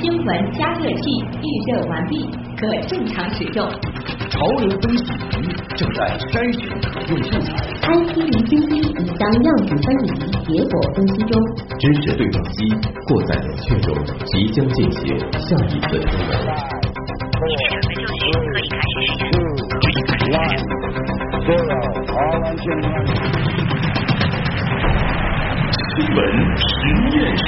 新闻加热器预热完毕，可正常使用。潮流分析仪正在筛选可用素材。IC 离心机已将样品分离，结果分析中。知识对撞机过载冷却中，即将进行下一次升温。现场的就绪可以开始实验。新闻实验室。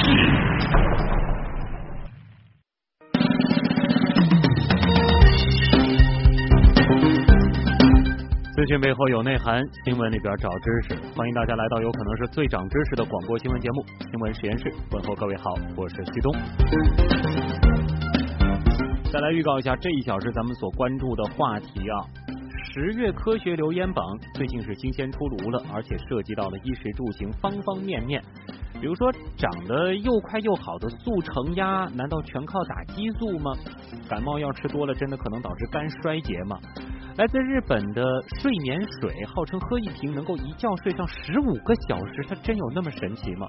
讯背后有内涵，新闻里边找知识。欢迎大家来到有可能是最长知识的广播新闻节目《新闻实验室》，问候各位好，我是旭东。再来预告一下这一小时咱们所关注的话题啊，十月科学留言榜最近是新鲜出炉了，而且涉及到了衣食住行方方面面。比如说，长得又快又好的速成鸭，难道全靠打激素吗？感冒药吃多了，真的可能导致肝衰竭吗？来自日本的睡眠水，号称喝一瓶能够一觉睡上十五个小时，它真有那么神奇吗？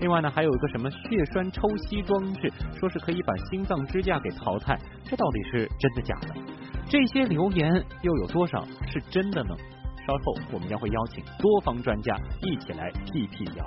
另外呢，还有一个什么血栓抽吸装置，说是可以把心脏支架给淘汰，这到底是真的假的？这些留言又有多少是真的呢？稍后我们将会邀请多方专家一起来辟辟谣。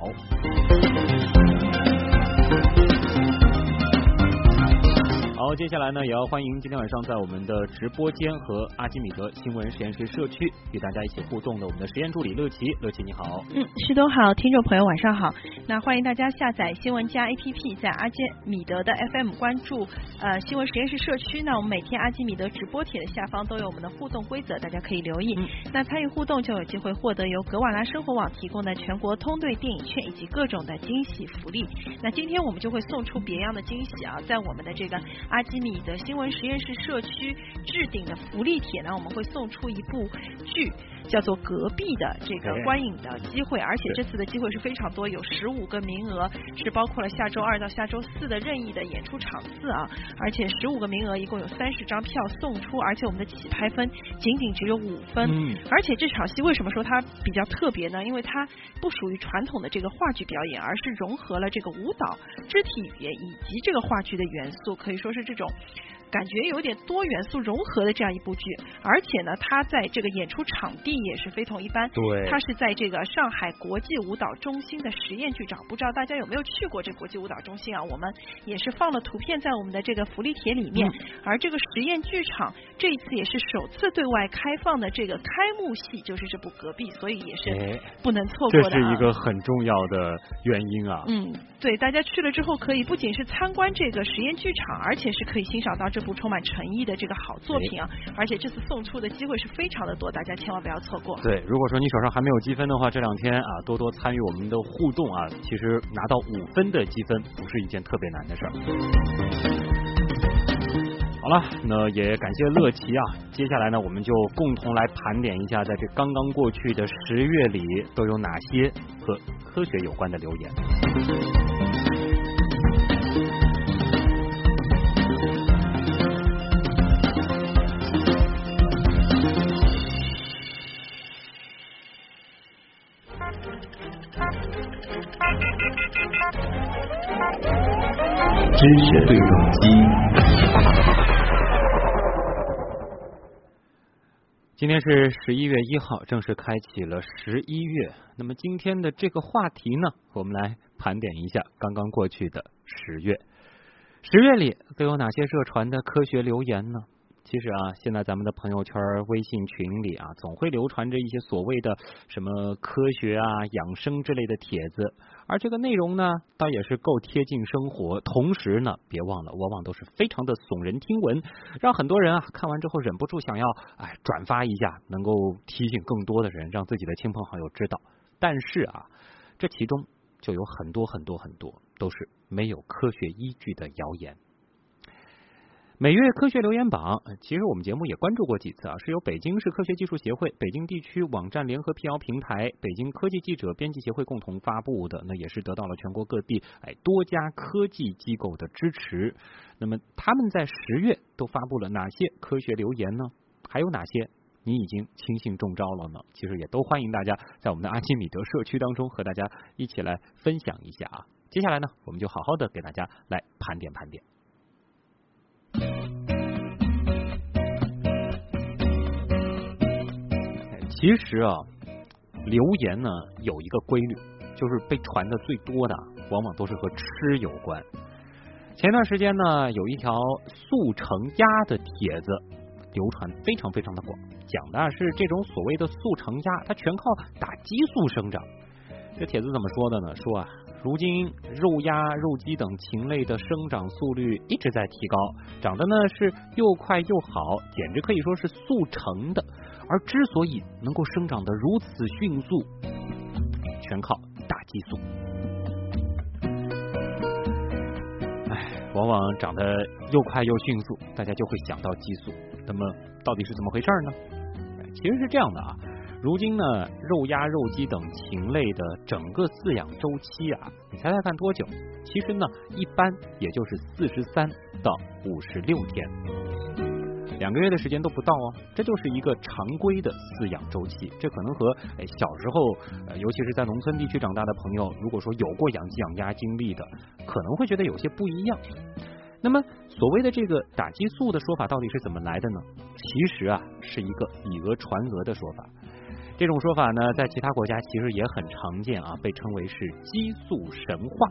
好，接下来呢，也要欢迎今天晚上在我们的直播间和阿基米德新闻实验室社区与大家一起互动的我们的实验助理乐琪，乐琪你好。嗯，徐东好，听众朋友晚上好。那欢迎大家下载新闻加 APP，在阿基米德的 FM 关注呃新闻实验室社区。那我们每天阿基米德直播帖的下方都有我们的互动规则，大家可以留意。那参与互动就有机会获得由格瓦拉生活网提供的全国通兑电影券以及各种的惊喜福利。那今天我们就会送出别样的惊喜啊，在我们的这个。阿基米德新闻实验室社区置顶的福利帖呢，我们会送出一部剧。叫做隔壁的这个观影的机会，而且这次的机会是非常多，有十五个名额，是包括了下周二到下周四的任意的演出场次啊，而且十五个名额一共有三十张票送出，而且我们的起拍分仅仅只有五分，而且这场戏为什么说它比较特别呢？因为它不属于传统的这个话剧表演，而是融合了这个舞蹈、肢体语言以及这个话剧的元素，可以说是这种。感觉有点多元素融合的这样一部剧，而且呢，它在这个演出场地也是非同一般。对，它是在这个上海国际舞蹈中心的实验剧场，不知道大家有没有去过这国际舞蹈中心啊？我们也是放了图片在我们的这个福利帖里面。而这个实验剧场这一次也是首次对外开放的这个开幕戏，就是这部《隔壁》，所以也是不能错过的。这是一个很重要的原因啊。嗯，对，大家去了之后可以不仅是参观这个实验剧场，而且是可以欣赏到这。部充满诚意的这个好作品啊，而且这次送出的机会是非常的多，大家千万不要错过。对，如果说你手上还没有积分的话，这两天啊多多参与我们的互动啊，其实拿到五分的积分不是一件特别难的事儿。好了，那也感谢乐奇啊，接下来呢，我们就共同来盘点一下，在这刚刚过去的十月里都有哪些和科学有关的留言。知识对撞机。今天是十一月一号，正式开启了十一月。那么今天的这个话题呢，我们来盘点一下刚刚过去的十月。十月里都有哪些热传的科学留言呢？其实啊，现在咱们的朋友圈、微信群里啊，总会流传着一些所谓的什么科学啊、养生之类的帖子，而这个内容呢，倒也是够贴近生活。同时呢，别忘了，往往都是非常的耸人听闻，让很多人啊看完之后忍不住想要哎转发一下，能够提醒更多的人，让自己的亲朋好友知道。但是啊，这其中就有很多很多很多都是没有科学依据的谣言。每月科学留言榜，其实我们节目也关注过几次啊，是由北京市科学技术协会、北京地区网站联合辟谣平台、北京科技记者编辑协会共同发布的，那也是得到了全国各地哎多家科技机构的支持。那么他们在十月都发布了哪些科学留言呢？还有哪些你已经轻信中招了呢？其实也都欢迎大家在我们的阿基米德社区当中和大家一起来分享一下啊。接下来呢，我们就好好的给大家来盘点盘点。其实啊流言呢有一个规律就是被传的最多的往往都是和吃有关。前段时间呢有一条速成鸭的帖子流传非常非常的广讲的是这种所谓的速成鸭它全靠打激素生长。这帖子怎么说的呢？说啊如今肉鸭、肉鸡等禽类的生长速率一直在提高，长得呢是又快又好，简直可以说是速成的。而之所以能够生长的如此迅速，全靠大激素。哎，往往长得又快又迅速，大家就会想到激素。那么到底是怎么回事呢？其实是这样的啊，如今呢，肉鸭、肉鸡等禽类的整个饲养周期啊，你猜猜看多久？其实呢，一般也就是四十三到五十六天。两个月的时间都不到哦，这就是一个常规的饲养周期。这可能和小时候，尤其是在农村地区长大的朋友，如果说有过养鸡养鸭经历的，可能会觉得有些不一样。那么，所谓的这个打激素的说法到底是怎么来的呢？其实啊，是一个以讹传讹的说法。这种说法呢，在其他国家其实也很常见啊，被称为是激素神话。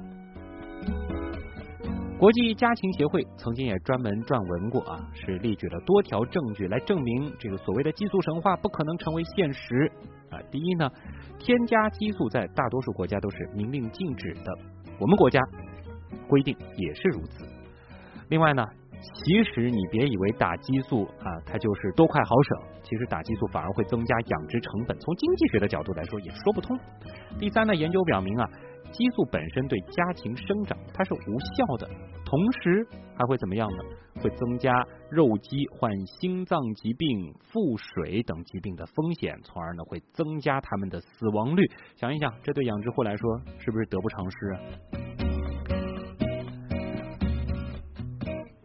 国际家禽协会曾经也专门撰文过啊，是列举了多条证据来证明这个所谓的激素神话不可能成为现实啊。第一呢，添加激素在大多数国家都是明令禁止的，我们国家规定也是如此。另外呢，其实你别以为打激素啊，它就是多快好省，其实打激素反而会增加养殖成本，从经济学的角度来说也说不通。第三呢，研究表明啊。激素本身对家禽生长它是无效的，同时还会怎么样呢？会增加肉鸡患心脏疾病、腹水等疾病的风险，从而呢会增加它们的死亡率。想一想，这对养殖户来说是不是得不偿失啊？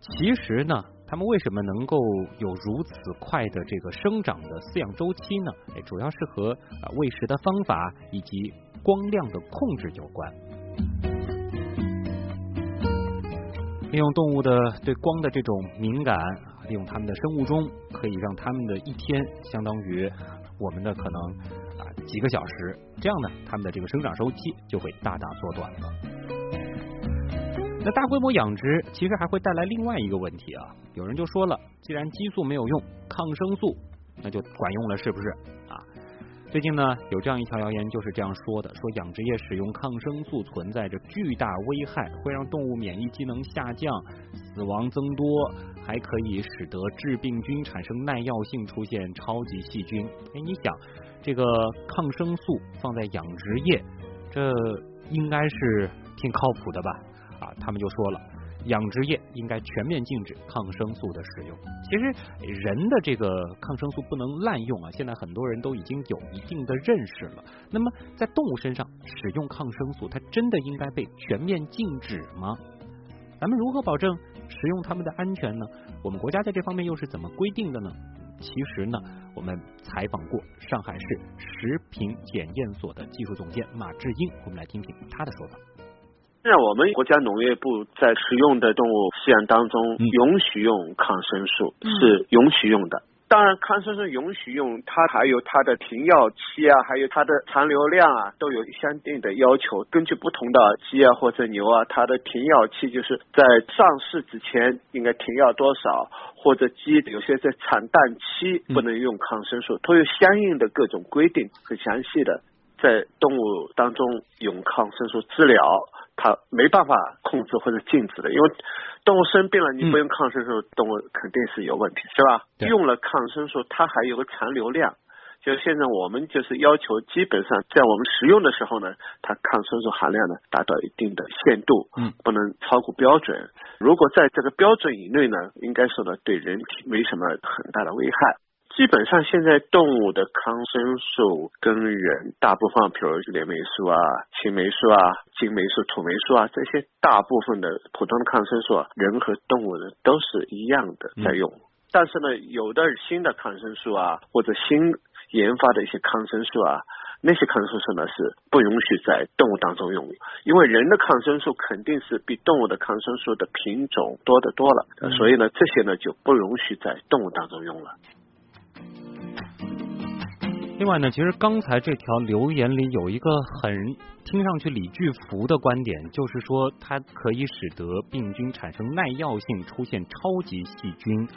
其实呢，他们为什么能够有如此快的这个生长的饲养周期呢？哎，主要是和啊喂食的方法以及。光亮的控制有关，利用动物的对光的这种敏感，利用它们的生物钟，可以让它们的一天相当于我们的可能啊几个小时，这样呢，它们的这个生长周期就会大大缩短了。那大规模养殖其实还会带来另外一个问题啊，有人就说了，既然激素没有用，抗生素那就管用了，是不是啊？最近呢，有这样一条谣言，就是这样说的：说养殖业使用抗生素存在着巨大危害，会让动物免疫机能下降、死亡增多，还可以使得致病菌产生耐药性，出现超级细菌。哎，你想，这个抗生素放在养殖业，这应该是挺靠谱的吧？啊，他们就说了。养殖业应该全面禁止抗生素的使用。其实人的这个抗生素不能滥用啊，现在很多人都已经有一定的认识了。那么在动物身上使用抗生素，它真的应该被全面禁止吗？咱们如何保证使用它们的安全呢？我们国家在这方面又是怎么规定的呢？其实呢，我们采访过上海市食品检验所的技术总监马志英，我们来听听他的说法。现在我们国家农业部在使用的动物饲养当中，允许用抗生素是允许用的。当然，抗生素允许用，它还有它的停药期啊，还有它的残留量啊，都有相应的要求。根据不同的鸡啊或者牛啊，它的停药期就是在上市之前应该停药多少，或者鸡有些在产蛋期不能用抗生素，都有相应的各种规定，很详细的。在动物当中用抗生素治疗。它没办法控制或者禁止的，因为动物生病了，你不用抗生素，动物肯定是有问题，是吧？用了抗生素，它还有个残留量，就现在我们就是要求，基本上在我们食用的时候呢，它抗生素含量呢达到一定的限度，嗯，不能超过标准。如果在这个标准以内呢，应该说呢，对人体没什么很大的危害。基本上现在动物的抗生素跟人大部分，比如链霉素啊、青霉素啊、金霉素、土霉素啊这些大部分的普通的抗生素，啊，人和动物呢都是一样的在用。但是呢，有的新的抗生素啊，或者新研发的一些抗生素啊，那些抗生素呢是不允许在动物当中用，因为人的抗生素肯定是比动物的抗生素的品种多得多了，所以呢，这些呢就不允许在动物当中用了。另外呢，其实刚才这条留言里有一个很听上去李巨福的观点，就是说它可以使得病菌产生耐药性，出现超级细菌。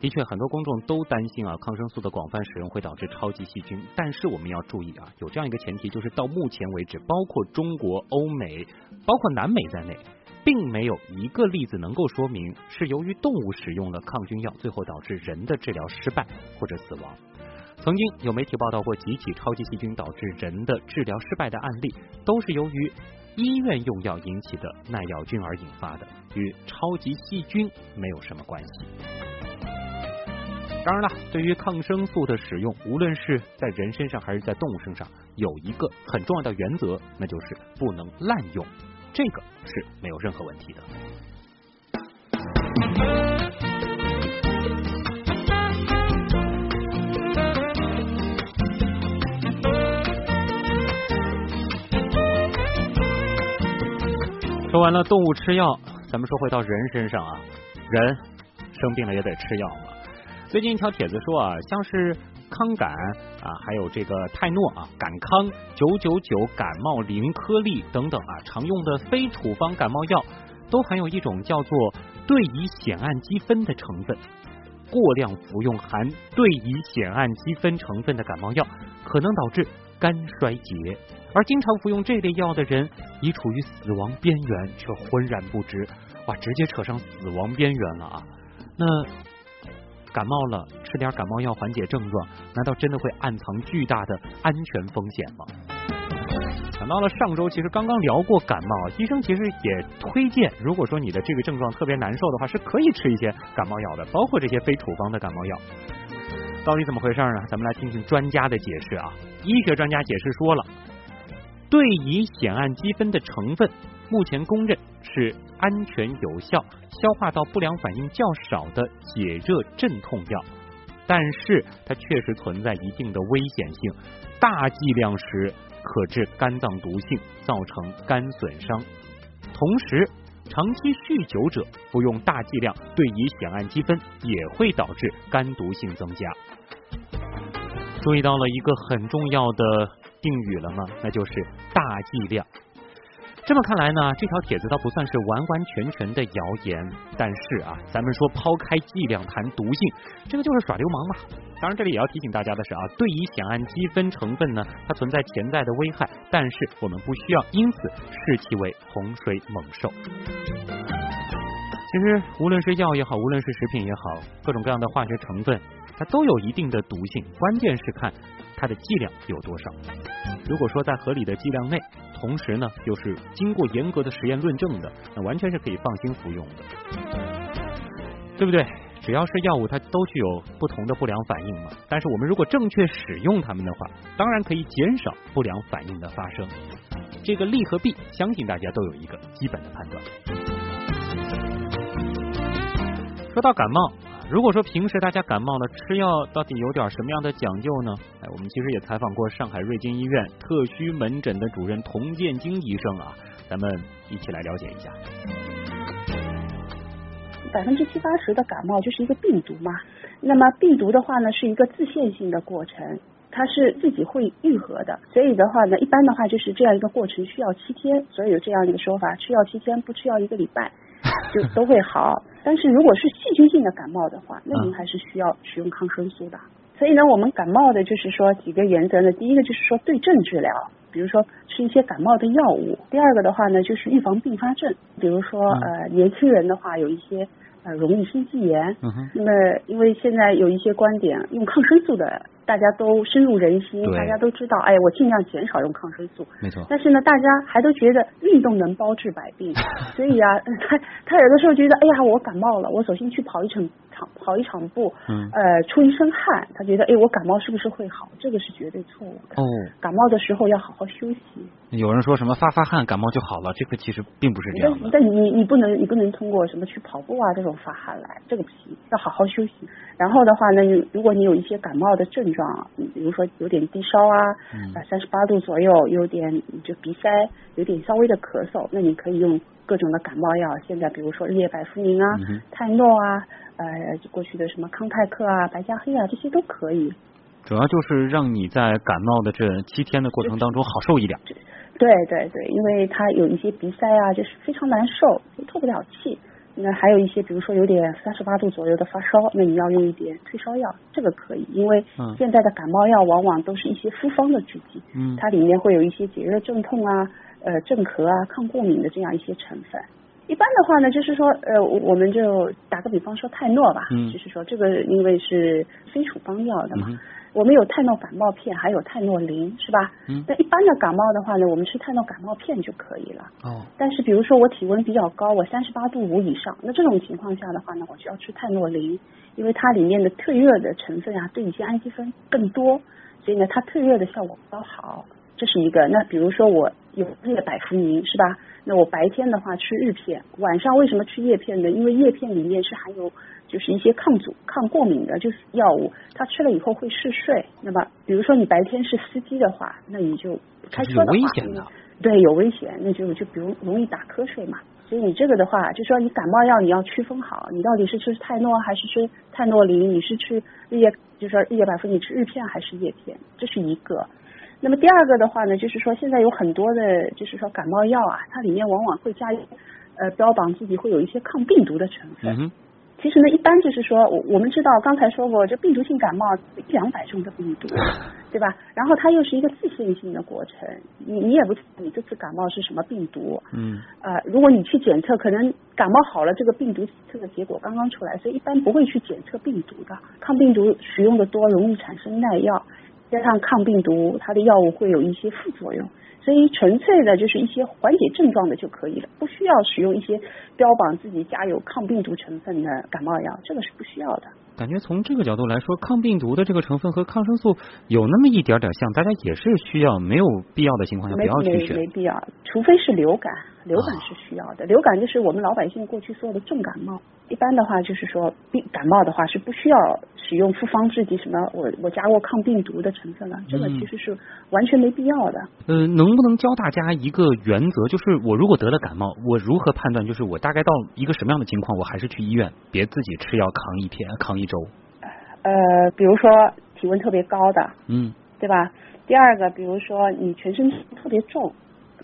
的确，很多公众都担心啊，抗生素的广泛使用会导致超级细菌。但是我们要注意啊，有这样一个前提，就是到目前为止，包括中国、欧美、包括南美在内，并没有一个例子能够说明是由于动物使用了抗菌药，最后导致人的治疗失败或者死亡。曾经有媒体报道过几起超级细菌导致人的治疗失败的案例，都是由于医院用药引起的耐药菌而引发的，与超级细菌没有什么关系。当然了，对于抗生素的使用，无论是在人身上还是在动物身上，有一个很重要的原则，那就是不能滥用，这个是没有任何问题的。说完了动物吃药，咱们说回到人身上啊，人生病了也得吃药嘛。最近一条帖子说啊，像是康感啊，还有这个泰诺啊、感康、九九九感冒灵颗粒等等啊，常用的非处方感冒药都含有一种叫做对乙酰氨基酚的成分。过量服用含对乙酰氨基酚成分的感冒药，可能导致肝衰竭。而经常服用这类药的人，已处于死亡边缘，却浑然不知。哇，直接扯上死亡边缘了啊！那。感冒了，吃点感冒药缓解症状，难道真的会暗藏巨大的安全风险吗？想到了上周，其实刚刚聊过感冒，医生其实也推荐，如果说你的这个症状特别难受的话，是可以吃一些感冒药的，包括这些非处方的感冒药。到底怎么回事呢？咱们来听听专家的解释啊。医学专家解释说了，对乙酰氨基酚的成分。目前公认是安全有效、消化道不良反应较少的解热镇痛药，但是它确实存在一定的危险性，大剂量时可致肝脏毒性，造成肝损伤。同时，长期酗酒者服用大剂量对乙酰氨基酚也会导致肝毒性增加。注意到了一个很重要的定语了吗？那就是大剂量。这么看来呢，这条帖子倒不算是完完全全的谣言，但是啊，咱们说抛开剂量谈毒性，这个就是耍流氓嘛。当然，这里也要提醒大家的是啊，对乙酰氨基酚成分呢，它存在潜在的危害，但是我们不需要因此视其为洪水猛兽。其实，无论是药也好，无论是食品也好，各种各样的化学成分，它都有一定的毒性，关键是看它的剂量有多少。如果说在合理的剂量内，同时呢，又是经过严格的实验论证的，那完全是可以放心服用的，对不对？只要是药物，它都具有不同的不良反应嘛。但是我们如果正确使用它们的话，当然可以减少不良反应的发生。这个利和弊，相信大家都有一个基本的判断。说到感冒。如果说平时大家感冒了吃药到底有点什么样的讲究呢？哎，我们其实也采访过上海瑞金医院特需门诊的主任童建京医生啊，咱们一起来了解一下。百分之七八十的感冒就是一个病毒嘛，那么病毒的话呢是一个自限性的过程，它是自己会愈合的，所以的话呢，一般的话就是这样一个过程需要七天，所以有这样一个说法，吃药七天不吃药一个礼拜就 都会好。但是如果是细菌性的感冒的话，那您还是需要使用抗生素的。所以呢，我们感冒的就是说几个原则呢，第一个就是说对症治疗，比如说吃一些感冒的药物；第二个的话呢，就是预防并发症，比如说呃年轻人的话有一些呃容易心肌炎。那么因为现在有一些观点用抗生素的。大家都深入人心，大家都知道，哎，我尽量减少用抗生素。没错。但是呢，大家还都觉得运动能包治百病，所以啊，他他有的时候觉得，哎呀，我感冒了，我索性去跑一场场跑一场步，嗯，呃，出一身汗，他觉得，哎，我感冒是不是会好？这个是绝对错误的。哦。感冒的时候要好好休息。有人说什么发发汗感冒就好了，这个其实并不是这样的。但你你不能你不能通过什么去跑步啊这种发汗来，这个不行，要好好休息。然后的话呢，如果你有一些感冒的症状，比如说有点低烧啊，啊三十八度左右，有点就鼻塞，有点稍微的咳嗽，那你可以用各种的感冒药。现在比如说日叶百服宁啊、泰诺啊，呃过去的什么康泰克啊、白加黑啊，这些都可以。主要就是让你在感冒的这七天的过程当中好受一点。对对对，因为它有一些鼻塞啊，就是非常难受，透不了气。那还有一些，比如说有点三十八度左右的发烧，那你要用一点退烧药，这个可以，因为现在的感冒药往往都是一些复方的制剂，嗯，它里面会有一些解热镇痛啊、呃镇咳啊、抗过敏的这样一些成分。一般的话呢，就是说，呃，我们就打个比方说泰诺吧，嗯，就是说这个因为是非处方药的嘛。我们有泰诺感冒片，还有泰诺林，是吧？嗯。那一般的感冒的话呢，我们吃泰诺感冒片就可以了。哦。但是比如说我体温比较高，我三十八度五以上，那这种情况下的话呢，我就要吃泰诺林，因为它里面的退热的成分啊，对乙酰氨基酚更多，所以呢，它退热的效果比较好。这是一个。那比如说我有那个百服宁，是吧？那我白天的话吃日片，晚上为什么吃叶片呢？因为叶片里面是含有。就是一些抗阻、抗过敏的，就是药物，它吃了以后会嗜睡。那么，比如说你白天是司机的话，那你就开车的话，对，有危险，那就就比如容易打瞌睡嘛。所以你这个的话，就说你感冒药你要区分好，你到底是吃泰诺还是吃泰诺林？你是吃日夜，就说日夜百服，你吃日片还是叶片？这是一个。那么第二个的话呢，就是说现在有很多的，就是说感冒药啊，它里面往往会加呃标榜自己会有一些抗病毒的成分。其实呢，一般就是说，我我们知道刚才说过，这病毒性感冒一两百种的病毒，对吧？然后它又是一个自限性的过程，你你也不知道你这次感冒是什么病毒，嗯，呃，如果你去检测，可能感冒好了，这个病毒测的结果刚刚出来，所以一般不会去检测病毒的。抗病毒使用的多，容易产生耐药，加上抗病毒，它的药物会有一些副作用。所以纯粹的就是一些缓解症状的就可以了，不需要使用一些标榜自己加有抗病毒成分的感冒药，这个是不需要的。感觉从这个角度来说，抗病毒的这个成分和抗生素有那么一点点像，大家也是需要，没有必要的情况下不要去选。没必要，除非是流感，流感是需要的。流感就是我们老百姓过去说的重感冒，一般的话就是说病感冒的话是不需要使用复方制剂，什么我我加过抗病毒的成分了，这个其实是完全没必要的。呃，能不能教大家一个原则，就是我如果得了感冒，我如何判断？就是我大概到一个什么样的情况，我还是去医院，别自己吃药扛一天，扛一。周，呃，比如说体温特别高的，嗯，对吧？第二个，比如说你全身特别重，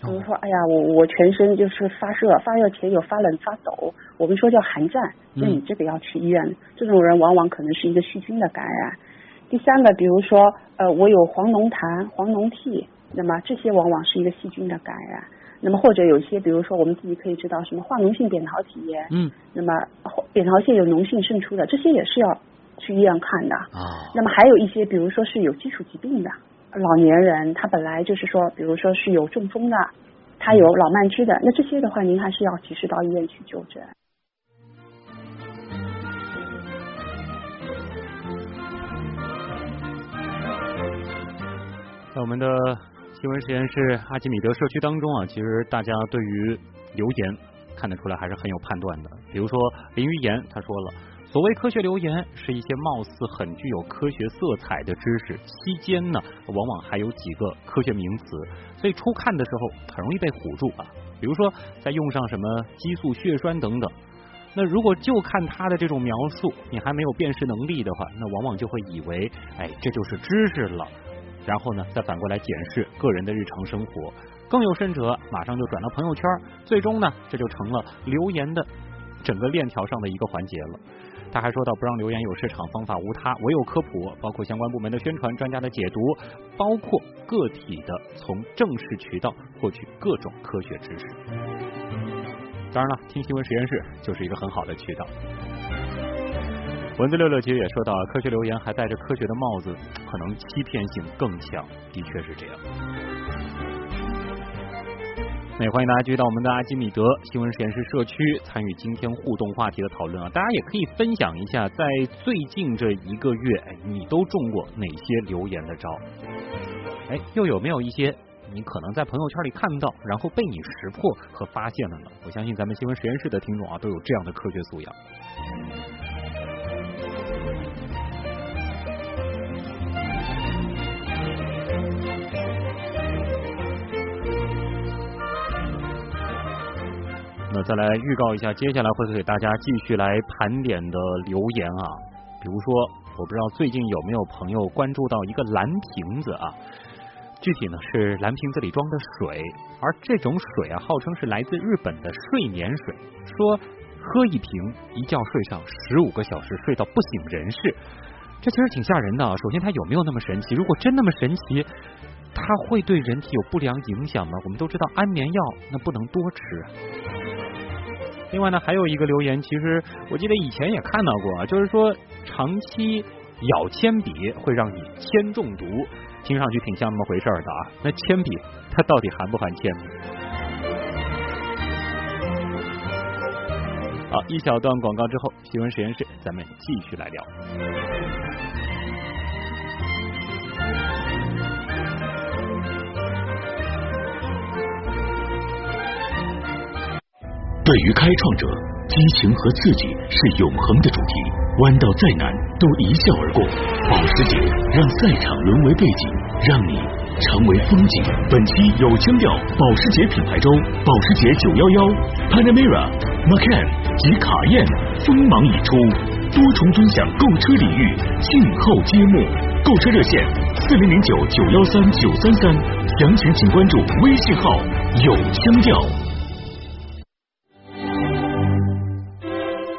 比如说，哎呀，我我全身就是发热，发热前有发冷发抖，我们说叫寒战，那你这个要去医院。这种人往往可能是一个细菌的感染。第三个，比如说，呃，我有黄脓痰、黄脓涕，那么这些往往是一个细菌的感染。那么或者有些，比如说我们自己可以知道什么化脓性扁桃体炎，嗯，那么扁桃腺有脓性渗出的，这些也是要去医院看的啊。那么还有一些，比如说是有基础疾病的老年人，他本来就是说，比如说是有中风的，他有老慢支的，那这些的话，您还是要及时到医院去就诊。在我们的。新闻实验室阿基米德社区当中啊，其实大家对于留言看得出来还是很有判断的。比如说林于言他说了，所谓科学留言是一些貌似很具有科学色彩的知识，期间呢往往还有几个科学名词，所以初看的时候很容易被唬住啊。比如说再用上什么激素、血栓等等，那如果就看他的这种描述，你还没有辨识能力的话，那往往就会以为哎这就是知识了。然后呢，再反过来检视个人的日常生活，更有甚者，马上就转到朋友圈，最终呢，这就成了留言的整个链条上的一个环节了。他还说到，不让留言有市场，方法无他，唯有科普，包括相关部门的宣传、专家的解读，包括个体的从正式渠道获取各种科学知识。当然了，听新闻实验室就是一个很好的渠道。文字六六其实也说到，科学留言还戴着科学的帽子，可能欺骗性更强，的确是这样。那也欢迎大家继续到我们的阿基米德新闻实验室社区参与今天互动话题的讨论啊！大家也可以分享一下，在最近这一个月，哎，你都中过哪些留言的招？哎，又有没有一些你可能在朋友圈里看到，然后被你识破和发现了呢？我相信咱们新闻实验室的听众啊，都有这样的科学素养。再来预告一下，接下来会给大家继续来盘点的留言啊，比如说我不知道最近有没有朋友关注到一个蓝瓶子啊？具体呢是蓝瓶子里装的水，而这种水啊，号称是来自日本的睡眠水，说喝一瓶一觉睡上十五个小时，睡到不省人事。这其实挺吓人的。首先，它有没有那么神奇？如果真那么神奇，它会对人体有不良影响吗？我们都知道安眠药那不能多吃。另外呢，还有一个留言，其实我记得以前也看到过，就是说长期咬铅笔会让你铅中毒，听上去挺像那么回事的啊。那铅笔它到底含不含铅？好，一小段广告之后，新闻实验室咱们继续来聊。对于开创者，激情和刺激是永恒的主题。弯道再难，都一笑而过。保时捷让赛场沦为背景，让你成为风景。本期有腔调保时捷品牌周，保时捷911、Panamera、Macan 及卡宴锋芒已出，多重尊享购车礼遇，静候揭幕。购车热线：四零零九九幺三九三三，详情请关注微信号有腔调。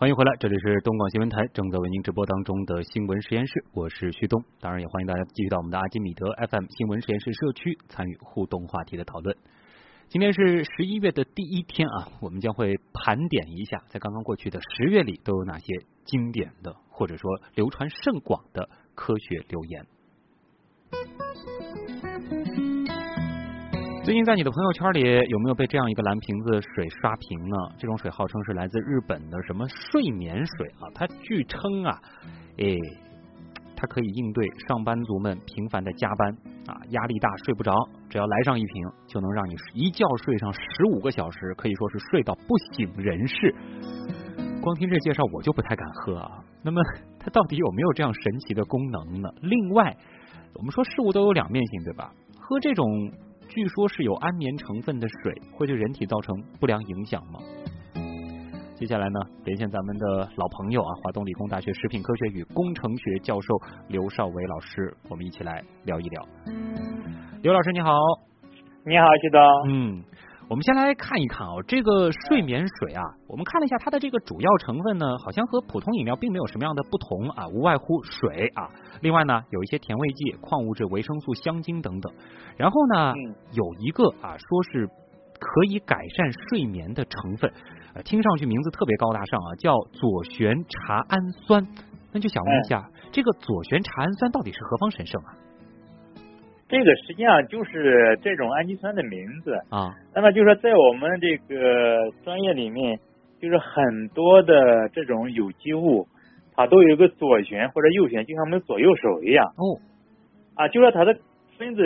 欢迎回来，这里是东广新闻台正在为您直播当中的新闻实验室，我是旭东。当然，也欢迎大家继续到我们的阿基米德 FM 新闻实验室社区参与互动话题的讨论。今天是十一月的第一天啊，我们将会盘点一下，在刚刚过去的十月里都有哪些经典的或者说流传甚广的科学留言。最近在你的朋友圈里有没有被这样一个蓝瓶子水刷屏呢？这种水号称是来自日本的什么睡眠水啊？它据称啊，哎，它可以应对上班族们频繁的加班啊，压力大睡不着，只要来上一瓶，就能让你一觉睡上十五个小时，可以说是睡到不省人事。光听这介绍我就不太敢喝啊。那么它到底有没有这样神奇的功能呢？另外，我们说事物都有两面性，对吧？喝这种。据说是有安眠成分的水会对人体造成不良影响吗？接下来呢，连线咱们的老朋友啊，华东理工大学食品科学与工程学教授刘少伟老师，我们一起来聊一聊。刘老师你好，你好，徐东，嗯。我们先来看一看啊，这个睡眠水啊，我们看了一下它的这个主要成分呢，好像和普通饮料并没有什么样的不同啊，无外乎水啊，另外呢有一些甜味剂、矿物质、维生素、香精等等，然后呢有一个啊说是可以改善睡眠的成分，呃，听上去名字特别高大上啊，叫左旋茶氨酸，那就想问一下，这个左旋茶氨酸到底是何方神圣啊？这个实际上就是这种氨基酸的名字啊。那么就是说，在我们这个专业里面，就是很多的这种有机物，它都有个左旋或者右旋，就像我们左右手一样。哦。啊，就说它的分子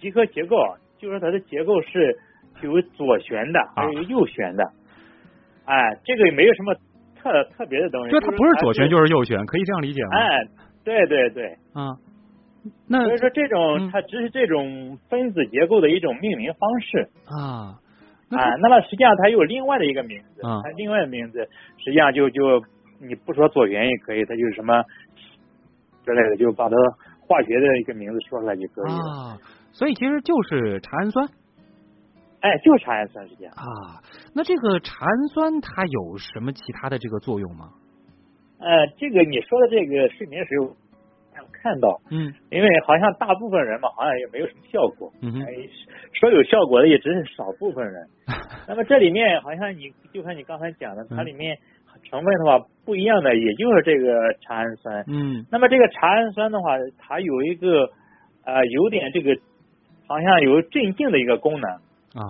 集合结构，就说它的结构是有左旋的，还有右旋的。哎，这个也没有什么特特别的东西。就它不是左旋就是右旋，可以这样理解吗？哎，对对对。啊。那所以说，这种它只是这种分子结构的一种命名方式啊啊。那么实际上它有另外的一个名字，它另外的名字实际上就就你不说左旋也可以，它就是什么之类的，就把它化学的一个名字说出来就可以了。啊所以其实就是茶氨酸，哎，就是茶氨酸实际上啊。那这个茶氨酸它有什么其他的这个作用吗？呃，这个你说的这个睡眠时候。看到，嗯，因为好像大部分人嘛，好像也没有什么效果，嗯哎，说有效果的也只是少部分人。那么这里面好像你就像你刚才讲的，它里面成分的话不一样的，也就是这个茶氨酸，嗯，那么这个茶氨酸的话，它有一个呃有点这个好像有镇静的一个功能。啊。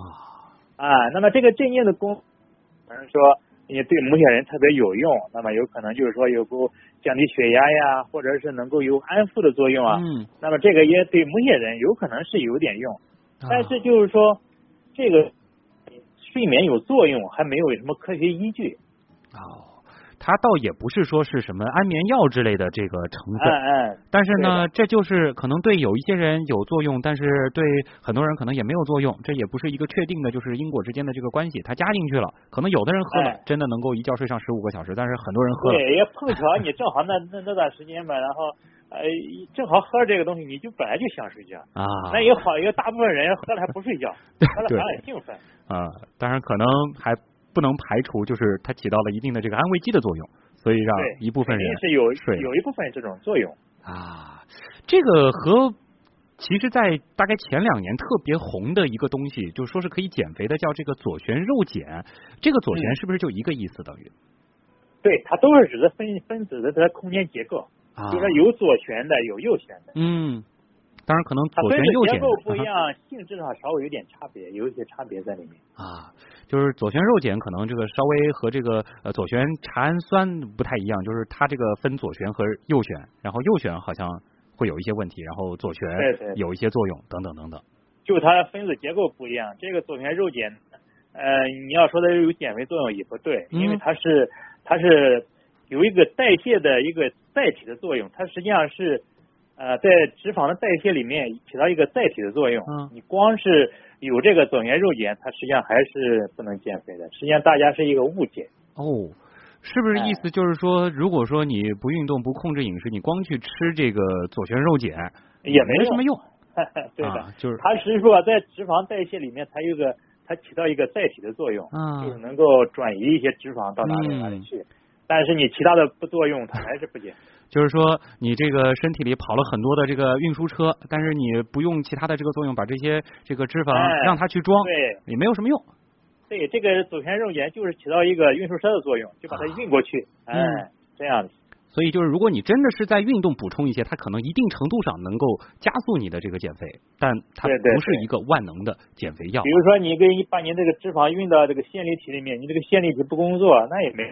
啊，那么这个镇静的功，比如说也对某些人特别有用，那么有可能就是说有够降低血压呀，或者是能够有安抚的作用啊。嗯。那么这个也对某些人有可能是有点用，但是就是说这个睡眠有作用还没有什么科学依据。哦。它倒也不是说是什么安眠药之类的这个成分，嗯嗯，但是呢，这就是可能对有一些人有作用，但是对很多人可能也没有作用，这也不是一个确定的，就是因果之间的这个关系。它加进去了，可能有的人喝了真的能够一觉睡上十五个小时，但是很多人喝了，对，也碰巧你正好那那那段时间吧，然后呃正好喝了这个东西，你就本来就想睡觉。啊，那也好有大部分人喝了还不睡觉，喝了反而兴奋。啊，当然可能还。不能排除，就是它起到了一定的这个安慰剂的作用，所以让一部分人是有睡，有一部分这种作用啊。这个和其实，在大概前两年特别红的一个东西，就是说是可以减肥的，叫这个左旋肉碱。这个左旋是不是就一个意思？等于？对，它都是指的分分子的它的空间结构，啊就是有左旋的，有右旋的。嗯。当然，可能左旋右结构不一样，性质上稍微有点差别，有一些差别在里面啊。就是左旋肉碱可能这个稍微和这个呃左旋茶氨酸不太一样，就是它这个分左旋和右旋，然后右旋好像会有一些问题，然后左旋有一些作用等等等等。就它分子结构不一样，这个左旋肉碱，呃，你要说它有减肥作用也不对，因为它是它是有一个代谢的一个载体的作用，它实际上是。呃，在脂肪的代谢里面起到一个载体的作用。嗯。你光是有这个左旋肉碱，它实际上还是不能减肥的。实际上，大家是一个误解。哦，是不是意思就是说，如果说你不运动、不控制饮食，你光去吃这个左旋肉碱也没什么用？对的，就是它是说在脂肪代谢里面，它有个它起到一个载体的作用，就是能够转移一些脂肪到哪里哪里去。但是你其他的不作用，它还是不减。就是说，你这个身体里跑了很多的这个运输车，但是你不用其他的这个作用，把这些这个脂肪让它去装，对，也没有什么用。对，这个左旋肉碱就是起到一个运输车的作用，就把它运过去，哎，这样的。所以就是，如果你真的是在运动补充一些，它可能一定程度上能够加速你的这个减肥，但它不是一个万能的减肥药。比如说，你给你把你这个脂肪运到这个线粒体里面，你这个线粒体不工作，那也没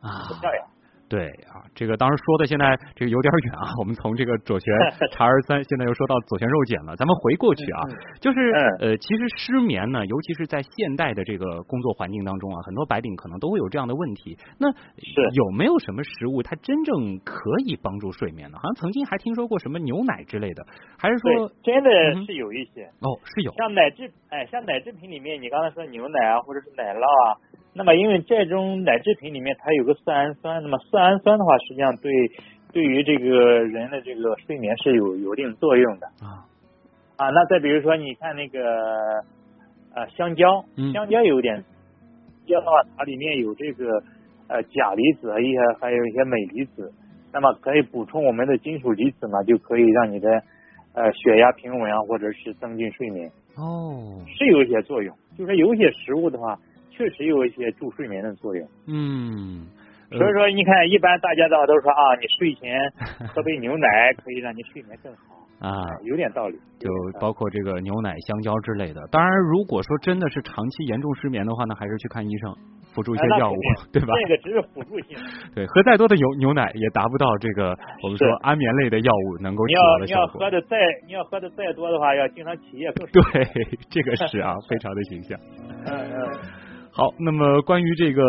啊，不漂亮。对啊，这个当时说的现在这个有点远啊，我们从这个左旋 查二三，现在又说到左旋肉碱了。咱们回过去啊，就是呃，其实失眠呢，尤其是在现代的这个工作环境当中啊，很多白领可能都会有这样的问题。那有没有什么食物它真正可以帮助睡眠呢？好像曾经还听说过什么牛奶之类的，还是说真的是有一些哦，是有像奶制哎，像奶制品里面，你刚才说牛奶啊，或者是奶酪啊。那么，因为这种奶制品里面它有个色氨酸，那么色氨酸的话，实际上对对于这个人的这个睡眠是有有一定作用的啊啊。那再比如说，你看那个呃香蕉，香蕉有点，香蕉的话，它里面有这个呃钾离子一些，还有一些镁离子，那么可以补充我们的金属离子嘛，就可以让你的呃血压平稳啊，或者是增进睡眠哦，是有一些作用。就是有一些食物的话。确实有一些助睡眠的作用。嗯，所以说你看，一般大家的话都说啊，你睡前 喝杯牛奶可以让你睡眠更好啊，有点道理。就包括这个牛奶、香蕉之类的。当然，如果说真的是长期严重失眠的话呢，还是去看医生，辅助一些药物，对吧？这个只是辅助性。对，喝再多的牛牛奶也达不到这个我们说安眠类的药物能够起到的效果。你要你要喝的再你要喝的再多的话，要经常起夜更。对，这个是啊，非常的形象。嗯嗯。好，那么关于这个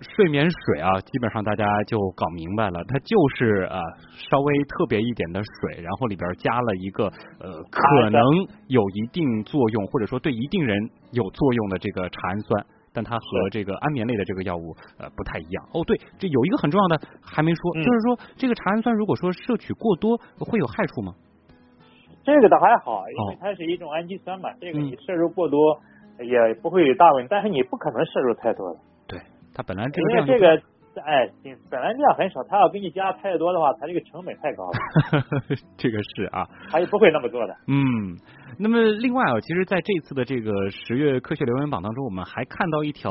睡眠水啊，基本上大家就搞明白了，它就是啊稍微特别一点的水，然后里边加了一个呃可能有一定作用，或者说对一定人有作用的这个茶氨酸，但它和这个安眠类的这个药物呃不太一样。哦，对，这有一个很重要的还没说，就是说这个茶氨酸如果说摄取过多会有害处吗？这个倒还好，因为它是一种氨基酸嘛，这个你摄入过多。也不会有大问题，但是你不可能摄入太多的。对，它本来这个因为这个哎，本来量很少，他要给你加太多的话，他这个成本太高了。这个是啊，他也不会那么做的。嗯，那么另外啊，其实在这次的这个十月科学留言榜当中，我们还看到一条，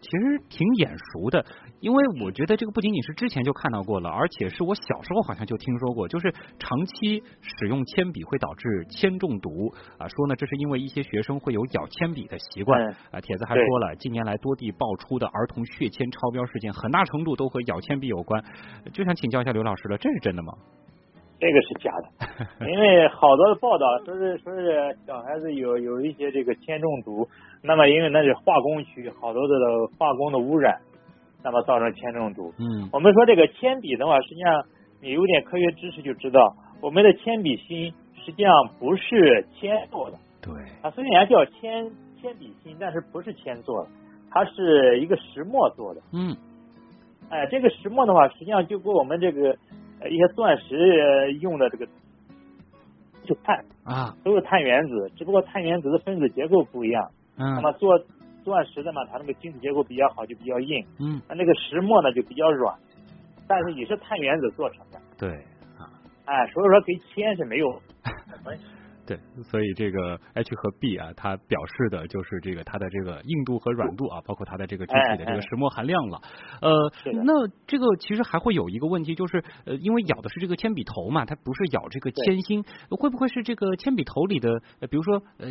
其实挺眼熟的，因为我觉得这个不仅仅是之前就看到过了，而且是我小时候好像就听说过，就是长期使用铅笔会导致铅中毒啊，说呢这是因为一些学生会有咬铅笔的习惯啊。帖子还说了，近年来多地爆出的儿童血铅超标事件，很大程度都和咬铅笔有关，就想请教一下刘老师了，这是真的吗？这个是假的，因为好多的报道说是说是小孩子有有一些这个铅中毒，那么因为那是化工区，好多的化工的污染，那么造成铅中毒。嗯，我们说这个铅笔的话，实际上你有点科学知识就知道，我们的铅笔芯实际上不是铅做的。对，它虽然叫铅铅笔芯，但是不是铅做的，它是一个石墨做的。嗯。哎，这个石墨的话，实际上就跟我们这个一些钻石用的这个就碳啊，都是碳原子，只不过碳原子的分子结构不一样。嗯。那么做钻石的嘛，它那个晶体结构比较好，就比较硬。嗯。那那个石墨呢，就比较软，但是也是碳原子做成的。对啊。哎，所以说跟铅是没有关系。对，所以这个 H 和 B 啊，它表示的就是这个它的这个硬度和软度啊，包括它的这个具体的这个石墨含量了。呃，那这个其实还会有一个问题，就是呃，因为咬的是这个铅笔头嘛，它不是咬这个铅芯，会不会是这个铅笔头里的，呃比如说呃，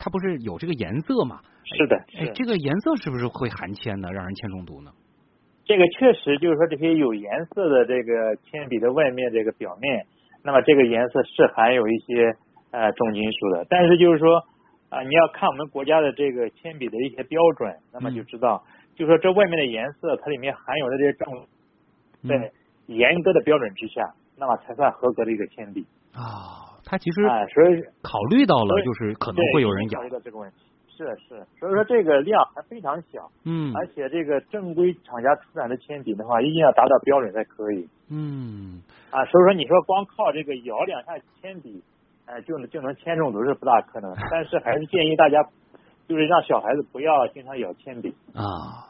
它不是有这个颜色嘛？是的，哎，这个颜色是不是会含铅呢，让人铅中毒呢？这个确实就是说这些有颜色的这个铅笔的外面这个表面，那么这个颜色是含有一些。呃，重金属的，但是就是说啊，你要看我们国家的这个铅笔的一些标准，那么就知道，就说这外面的颜色，它里面含有的这些重，在严格的标准之下，那么才算合格的一个铅笔啊。它其实啊，所以考虑到了，就是可能会有人咬。考虑到这个问题，是是，所以说这个量还非常小，嗯，而且这个正规厂家出产的铅笔的话，一定要达到标准才可以，嗯，啊，所以说你说光靠这个摇两下铅笔。哎，就能就能铅中毒是不大可能，但是还是建议大家，就是让小孩子不要经常咬铅笔啊。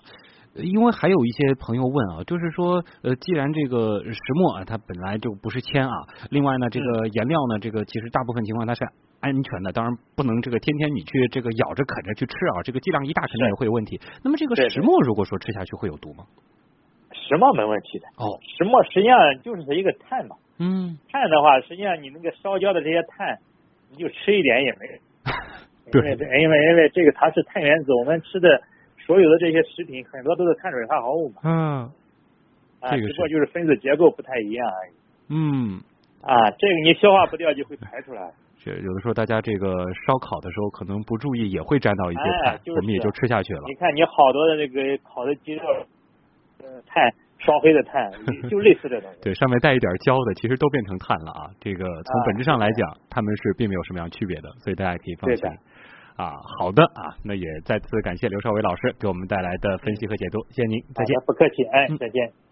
因为还有一些朋友问啊，就是说，呃，既然这个石墨啊，它本来就不是铅啊，另外呢，这个颜料呢，这个其实大部分情况它是安全的，当然不能这个天天你去这个咬着啃着去吃啊，这个剂量一大肯定也会有问题。那么这个石墨如果说吃下去会有毒吗？石墨没问题的哦，石墨实际上就是一个碳嘛。嗯，碳的话，实际上你那个烧焦的这些碳，你就吃一点也没，对，因为因为这个它是碳原子，我们吃的所有的这些食品很多都是碳水化合物嘛，嗯，啊，只不过就是分子结构不太一样而已，嗯，啊，这个你消化不掉就会排出来，这有的时候大家这个烧烤的时候可能不注意也会沾到一些碳，我们也就吃下去了。你看你好多的那个烤的鸡肉，呃，碳。烧黑的碳 就类似这种，对，上面带一点焦的，其实都变成碳了啊。这个从本质上来讲，它们是并没有什么样区别的，所以大家可以放心。啊，好的啊，那也再次感谢刘少伟老师给我们带来的分析和解读，谢谢您，再见。不客气，哎，再见。